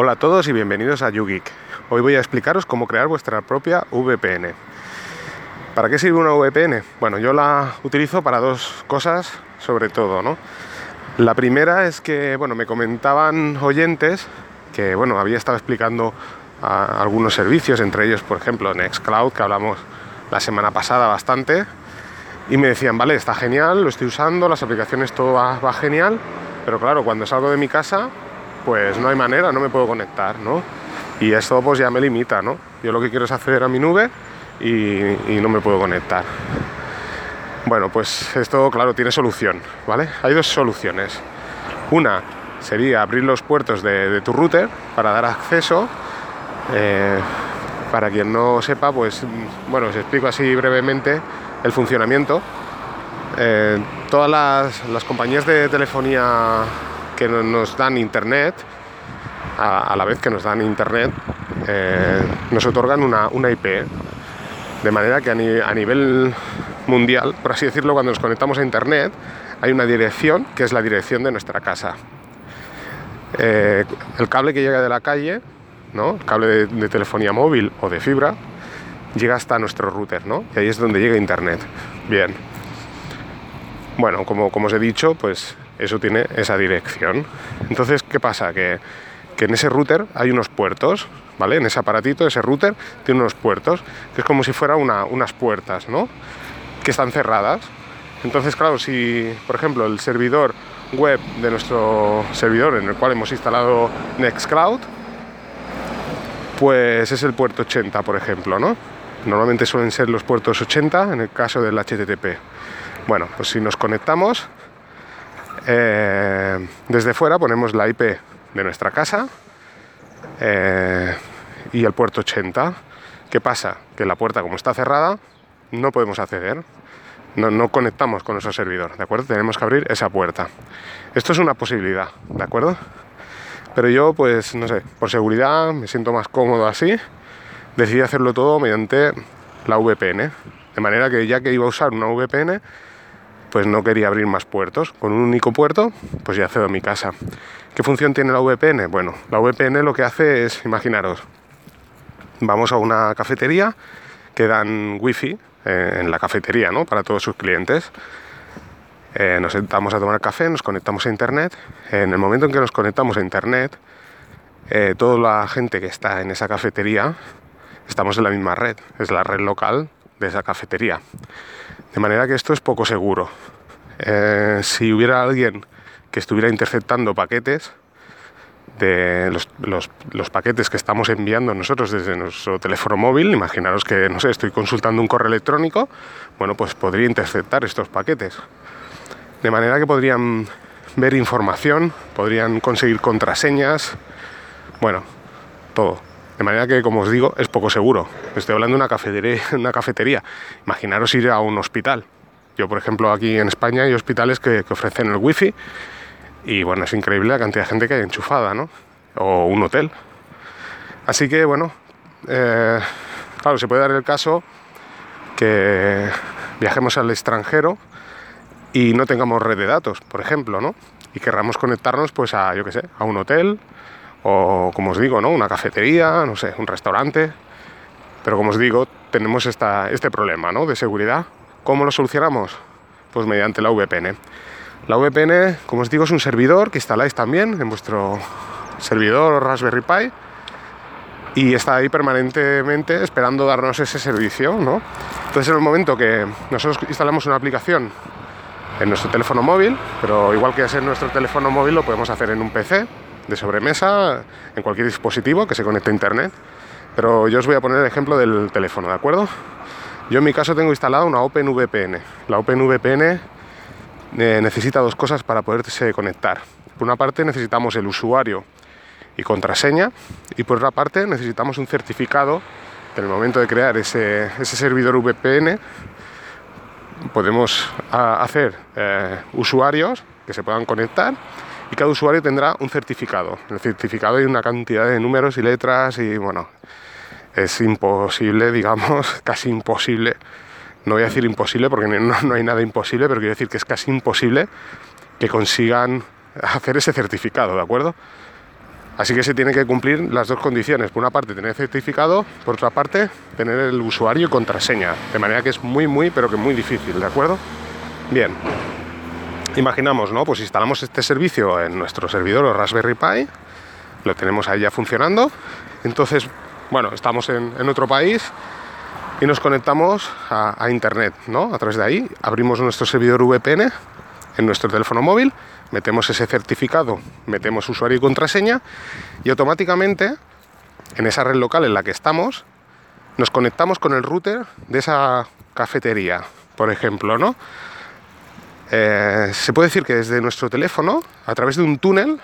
Hola a todos y bienvenidos a YouGeek. Hoy voy a explicaros cómo crear vuestra propia VPN. ¿Para qué sirve una VPN? Bueno, yo la utilizo para dos cosas, sobre todo, ¿no? La primera es que, bueno, me comentaban oyentes que, bueno, había estado explicando algunos servicios, entre ellos, por ejemplo, Nextcloud, que hablamos la semana pasada bastante, y me decían, vale, está genial, lo estoy usando, las aplicaciones todo va, va genial, pero claro, cuando salgo de mi casa pues no hay manera, no me puedo conectar, ¿no? Y esto pues ya me limita, ¿no? Yo lo que quiero es acceder a mi nube y, no me puedo conectar. Bueno, pues esto, claro, tiene solución, ¿vale? Hay dos soluciones. Una sería abrir los puertos de, tu router para dar acceso. Eh, para quien no sepa, pues bueno, os explico así brevemente el funcionamiento. Eh, todas las compañías de telefonía que nos dan internet, a, la vez que nos dan internet, eh, nos otorgan una, IP. De manera que a, nivel mundial, por así decirlo, cuando nos conectamos a internet, hay una dirección que es la dirección de nuestra casa. Eh, el cable que llega de la calle, ¿no? el cable de, telefonía móvil o de fibra, llega hasta nuestro router, ¿no? Y ahí es donde llega internet. Bien. Bueno, como, como os he dicho, pues eso tiene esa dirección. Entonces, ¿qué pasa? Que, en ese router hay unos puertos, ¿vale? En ese aparatito, ese router, tiene unos puertos, que es como si fuera unas puertas, ¿no? Que están cerradas. Entonces, claro, si, por ejemplo, el servidor web de nuestro servidor en el cual hemos instalado Nextcloud, pues es el puerto 80, por ejemplo, ¿no? Normalmente suelen ser los puertos 80 en el caso del HTTP. Bueno, pues si nos conectamos, eh, desde fuera ponemos la IP de nuestra casa eh, y el puerto 80. ¿Qué pasa? Que la puerta, como está cerrada, no podemos acceder. No, no, conectamos con nuestro servidor, ¿de acuerdo? Tenemos que abrir esa puerta. Esto es una posibilidad, ¿de acuerdo? Pero yo, pues, no sé, por seguridad me siento más cómodo así. Decidí hacerlo todo mediante la VPN. De manera que ya que iba a usar una VPN, pues no quería abrir más puertos. Con un único puerto, pues ya accedo a mi casa. ¿Qué función tiene la VPN? Bueno, la VPN lo que hace es, imaginaros, vamos a una cafetería que dan wifi eh, en la cafetería, ¿no? Para todos sus clientes. Eh, nos sentamos a tomar café, nos conectamos a internet. En el momento en que nos conectamos a internet, eh, toda la gente que está en esa cafetería, estamos en la misma red, es la red local de esa cafetería. De manera que esto es poco seguro. Eh, si hubiera alguien que estuviera interceptando paquetes, de los, paquetes que estamos enviando nosotros desde nuestro teléfono móvil, imaginaros que, no sé, estoy consultando un correo electrónico, bueno, pues podría interceptar estos paquetes. De manera que podrían ver información, podrían conseguir contraseñas, bueno, todo. De manera que, como os digo, es poco seguro. Estoy hablando de una cafetería. Imaginaros ir a un hospital. Yo, por ejemplo, aquí en España hay hospitales que, ofrecen el wifi y bueno, es increíble la cantidad de gente que hay enchufada, ¿no? O un hotel. Así que, bueno, eh, claro, se puede dar el caso que viajemos al extranjero y no tengamos red de datos, por ejemplo, ¿no? Y querramos conectarnos, pues, a, yo qué sé, a un hotel o como os digo, ¿no? una cafetería, no sé, un restaurante. Pero como os digo, tenemos esta, este problema ¿no? de seguridad. ¿Cómo lo solucionamos? Pues mediante la VPN. La VPN, como os digo, es un servidor que instaláis también en vuestro servidor Raspberry Pi y está ahí permanentemente esperando darnos ese servicio, ¿no? Entonces en el momento que nosotros instalamos una aplicación en nuestro teléfono móvil, pero igual que hacer nuestro teléfono móvil lo podemos hacer en un PC de sobremesa en cualquier dispositivo que se conecte a internet. Pero yo os voy a poner el ejemplo del teléfono, ¿de acuerdo? Yo en mi caso tengo instalada una OpenVPN. La OpenVPN eh, necesita dos cosas para poderse conectar. Por una parte necesitamos el usuario y contraseña y por otra parte necesitamos un certificado en el momento de crear ese, servidor VPN podemos hacer eh, usuarios que se puedan conectar y cada usuario tendrá un certificado. En el certificado hay una cantidad de números y letras y bueno, es imposible, digamos, casi imposible. No voy a decir imposible porque no, hay nada imposible, pero quiero decir que es casi imposible que consigan hacer ese certificado, ¿de acuerdo? Así que se tiene que cumplir las dos condiciones. Por una parte, tener certificado, por otra parte, tener el usuario y contraseña. De manera que es muy, muy, pero que muy difícil, ¿de acuerdo? Bien. Imaginamos, ¿no? Pues instalamos este servicio en nuestro servidor o Raspberry Pi. Lo tenemos ahí ya funcionando. Entonces, bueno, estamos en, otro país y nos conectamos a, a Internet, ¿no? A través de ahí abrimos nuestro servidor VPN en nuestro teléfono móvil metemos ese certificado, metemos usuario y contraseña y automáticamente en esa red local en la que estamos nos conectamos con el router de esa cafetería, por ejemplo, ¿no? Eh, se puede decir que desde nuestro teléfono, a través de un túnel,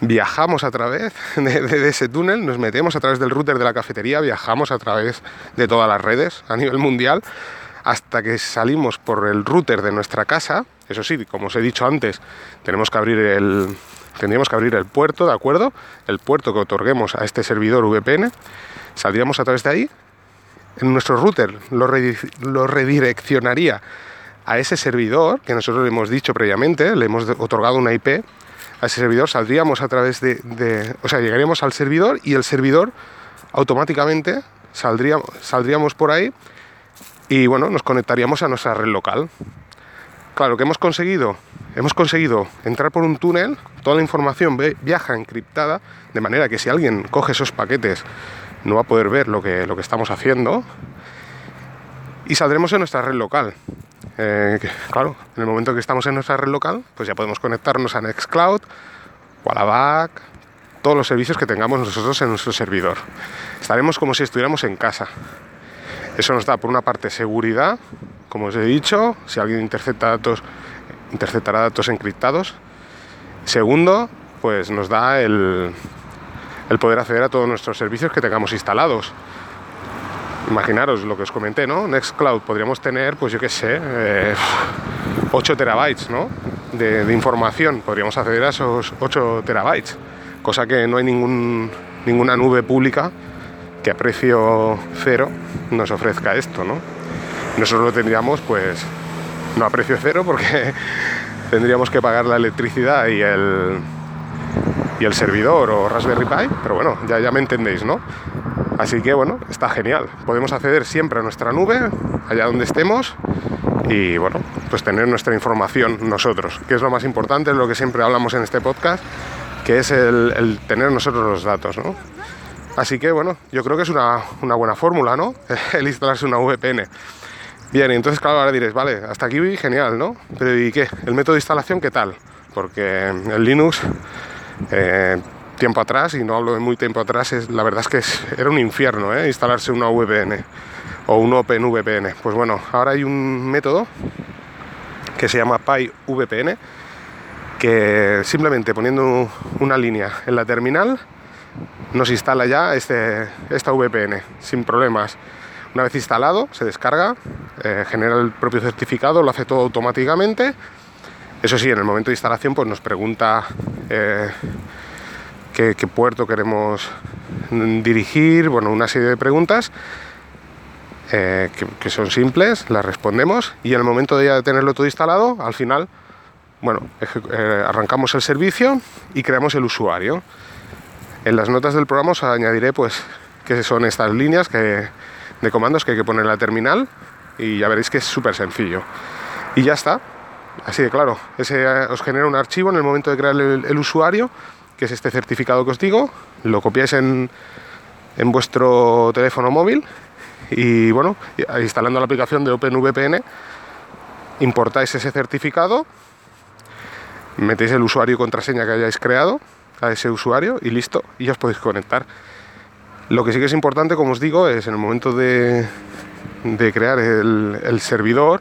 viajamos a través de, ese túnel, nos metemos a través del router de la cafetería, viajamos a través de todas las redes a nivel mundial, hasta que salimos por el router de nuestra casa, eso sí, como os he dicho antes, tenemos que abrir el, tendríamos que abrir el puerto, ¿de acuerdo? El puerto que otorguemos a este servidor VPN. Saldríamos a través de ahí. En nuestro router lo, redireccionaría a ese servidor que nosotros le hemos dicho previamente, le hemos otorgado una IP a ese servidor, saldríamos a través de, o sea, llegaríamos al servidor y el servidor automáticamente saldríamos, saldríamos por ahí y bueno, nos conectaríamos a nuestra red local. Claro, que hemos conseguido? Hemos conseguido entrar por un túnel, toda la información viaja encriptada, de manera que si alguien coge esos paquetes no va a poder ver lo que, lo que estamos haciendo y saldremos en nuestra red local. Eh, claro, en el momento que estamos en nuestra red local, pues ya podemos conectarnos a Nextcloud, Wallaback, todos los servicios que tengamos nosotros en nuestro servidor. Estaremos como si estuviéramos en casa. Eso nos da, por una parte, seguridad, como os he dicho, si alguien intercepta datos, interceptará datos encriptados. Segundo, pues nos da el, poder acceder a todos nuestros servicios que tengamos instalados. Imaginaros lo que os comenté, ¿no? Nextcloud podríamos tener, pues yo qué sé, 8 eh, terabytes, ¿no? De, información. Podríamos acceder a esos 8 terabytes, cosa que no hay ninguna nube pública que a precio cero nos ofrezca esto, ¿no? Nosotros lo tendríamos pues no a precio cero porque tendríamos que pagar la electricidad y el, y el servidor o Raspberry Pi, pero bueno, ya, ya me entendéis, ¿no? Así que bueno, está genial. Podemos acceder siempre a nuestra nube, allá donde estemos, y bueno, pues tener nuestra información nosotros, que es lo más importante, es lo que siempre hablamos en este podcast, que es el, tener nosotros los datos, ¿no? Así que bueno, yo creo que es una, una buena fórmula, ¿no? el instalarse una VPN. Bien, entonces claro, ahora diréis, vale, hasta aquí genial, ¿no? Pero ¿y qué? ¿El método de instalación qué tal? Porque el Linux, eh, tiempo atrás, y no hablo de muy tiempo atrás, es, la verdad es que era un infierno, ¿eh? Instalarse una VPN o un OpenVPN. Pues bueno, ahora hay un método que se llama PyVPN, que simplemente poniendo una línea en la terminal nos instala ya este, esta VPN sin problemas. Una vez instalado, se descarga, eh, genera el propio certificado, lo hace todo automáticamente. Eso sí, en el momento de instalación pues nos pregunta eh, qué, puerto queremos dirigir, bueno, una serie de preguntas eh, que, son simples, las respondemos y en el momento de ya tenerlo todo instalado, al final, bueno, arrancamos el servicio y creamos el usuario. En las notas del programa os añadiré pues qué son estas líneas que de comandos que hay que poner en la terminal y ya veréis que es súper sencillo. Y ya está. Así de claro, ese eh, os genera un archivo en el momento de crear el, usuario, que es este certificado que os digo, lo copiáis en, en vuestro teléfono móvil y bueno, instalando la aplicación de OpenVPN, importáis ese certificado, metéis el usuario y contraseña que hayáis creado a ese usuario y listo, y ya os podéis conectar. Lo que sí que es importante, como os digo, es en el momento de, crear el, servidor,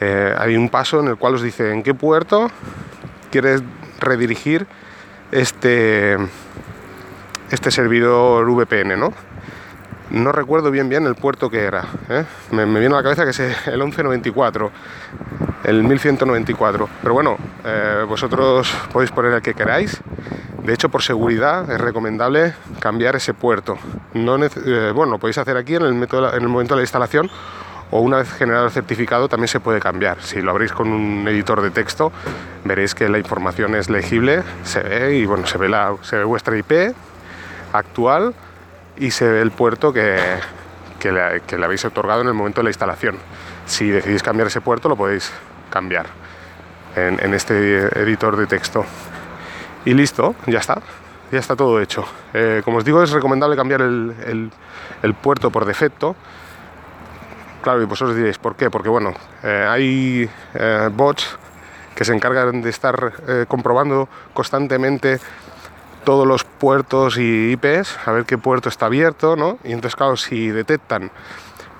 eh, hay un paso en el cual os dice en qué puerto quieres redirigir este, este servidor VPN, ¿no? No recuerdo bien bien el puerto que era. ¿eh? Me, viene a la cabeza que es el 1194, el 1194. Pero bueno, eh, vosotros podéis poner el que queráis de hecho, por seguridad es recomendable cambiar ese puerto. No eh, bueno, lo podéis hacer aquí en el, método, en el momento de la instalación o una vez generado el certificado también se puede cambiar. Si lo abrís con un editor de texto, veréis que la información es legible, se ve y bueno, se ve, la, se ve vuestra IP actual y se ve el puerto que, que, le, habéis otorgado en el momento de la instalación. Si decidís cambiar ese puerto, lo podéis cambiar en, este editor de texto. Y listo, ya está ya está todo hecho. Eh, como os digo, es recomendable cambiar el, puerto por defecto Claro, y vosotros diréis, ¿por qué? Porque bueno, eh, hay eh, bots que se encargan de estar eh, comprobando constantemente todos los puertos y IPs, a ver qué puerto está abierto, ¿no? Y entonces, claro, si detectan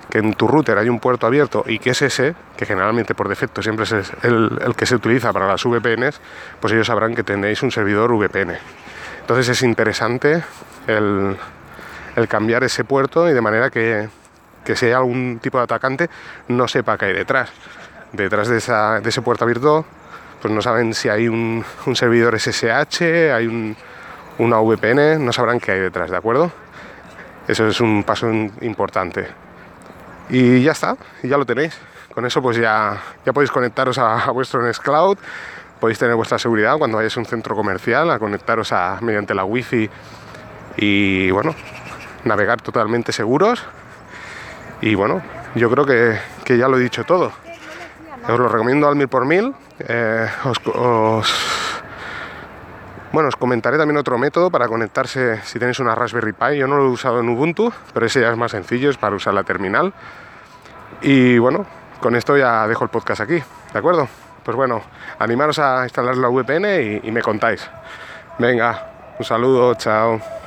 que en tu router hay un puerto abierto y que es ese, que generalmente por defecto siempre es el, que se utiliza para las VPNs, pues ellos sabrán que tenéis un servidor VPN. Entonces es interesante el cambiar ese puerto y de manera que que si hay algún tipo de atacante no sepa qué hay detrás. Detrás de, esa, de ese puerto abierto, pues no saben si hay un, un servidor SSH, hay un, una VPN, no sabrán qué hay detrás, ¿de acuerdo? Eso es un paso importante. Y ya está, ya lo tenéis. Con eso pues ya, ya podéis conectaros a, a vuestro Nextcloud, podéis tener vuestra seguridad cuando vayáis a un centro comercial, a conectaros a, mediante la wifi y bueno, navegar totalmente seguros y bueno, yo creo que, que ya lo he dicho todo. Os lo recomiendo al mil por mil. Eh, os, bueno, os comentaré también otro método para conectarse si tenéis una Raspberry Pi. Yo no lo he usado en Ubuntu, pero ese ya es más sencillo, es para usar la terminal. Y bueno, con esto ya dejo el podcast aquí, ¿de acuerdo? Pues bueno, animaros a instalar la VPN y me contáis. Venga, un saludo, chao.